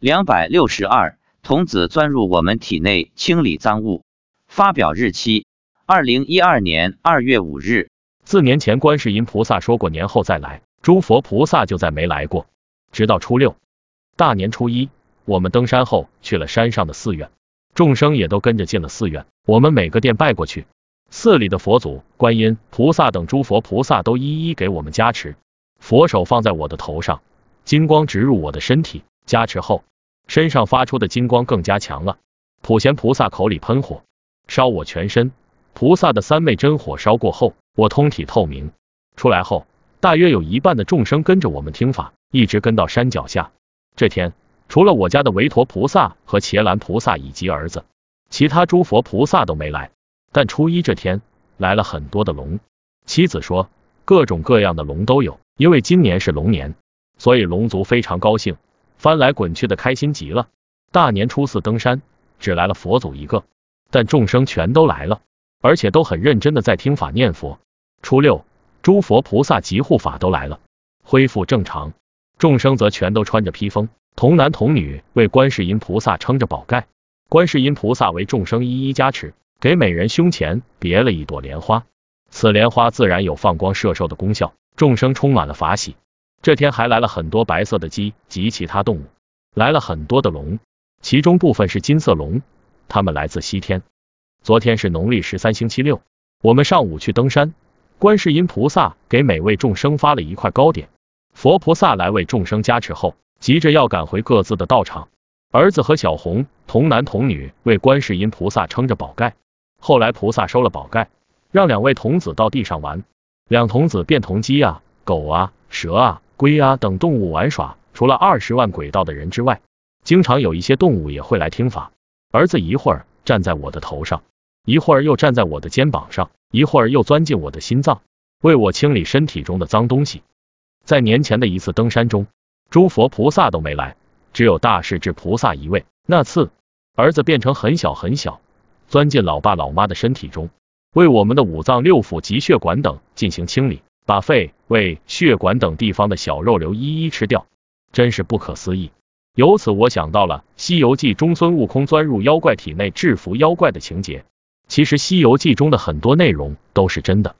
两百六十二，童子钻入我们体内清理脏物。发表日期：二零一二年二月五日。四年前观世音菩萨说过年后再来，诸佛菩萨就再没来过。直到初六，大年初一，我们登山后去了山上的寺院，众生也都跟着进了寺院。我们每个殿拜过去，寺里的佛祖、观音菩萨等诸佛菩萨都一一给我们加持。佛手放在我的头上，金光直入我的身体。加持后，身上发出的金光更加强了。普贤菩萨口里喷火，烧我全身。菩萨的三昧真火烧过后，我通体透明。出来后，大约有一半的众生跟着我们听法，一直跟到山脚下。这天，除了我家的维陀菩萨和伽蓝菩萨以及儿子，其他诸佛菩萨都没来。但初一这天，来了很多的龙。妻子说，各种各样的龙都有，因为今年是龙年，所以龙族非常高兴。翻来滚去的开心极了。大年初四登山，只来了佛祖一个，但众生全都来了，而且都很认真的在听法念佛。初六，诸佛菩萨及护法都来了，恢复正常，众生则全都穿着披风，童男童女为观世音菩萨撑着宝盖，观世音菩萨为众生一一加持，给每人胸前别了一朵莲花，此莲花自然有放光摄受的功效，众生充满了法喜。这天还来了很多白色的鸡及其他动物，来了很多的龙，其中部分是金色龙，它们来自西天。昨天是农历十三星期六，我们上午去登山，观世音菩萨给每位众生发了一块糕点，佛菩萨来为众生加持后，急着要赶回各自的道场。儿子和小红童男童女为观世音菩萨撑着宝盖，后来菩萨收了宝盖，让两位童子到地上玩，两童子变同鸡啊、狗啊、蛇啊。龟啊等动物玩耍，除了二十万轨道的人之外，经常有一些动物也会来听法。儿子一会儿站在我的头上，一会儿又站在我的肩膀上，一会儿又钻进我的心脏，为我清理身体中的脏东西。在年前的一次登山中，诸佛菩萨都没来，只有大势至菩萨一位。那次，儿子变成很小很小，钻进老爸老妈的身体中，为我们的五脏六腑及血管等进行清理。把肺、胃、血管等地方的小肉瘤一一吃掉，真是不可思议。由此我想到了《西游记》中孙悟空钻入妖怪体内制服妖怪的情节。其实《西游记》中的很多内容都是真的。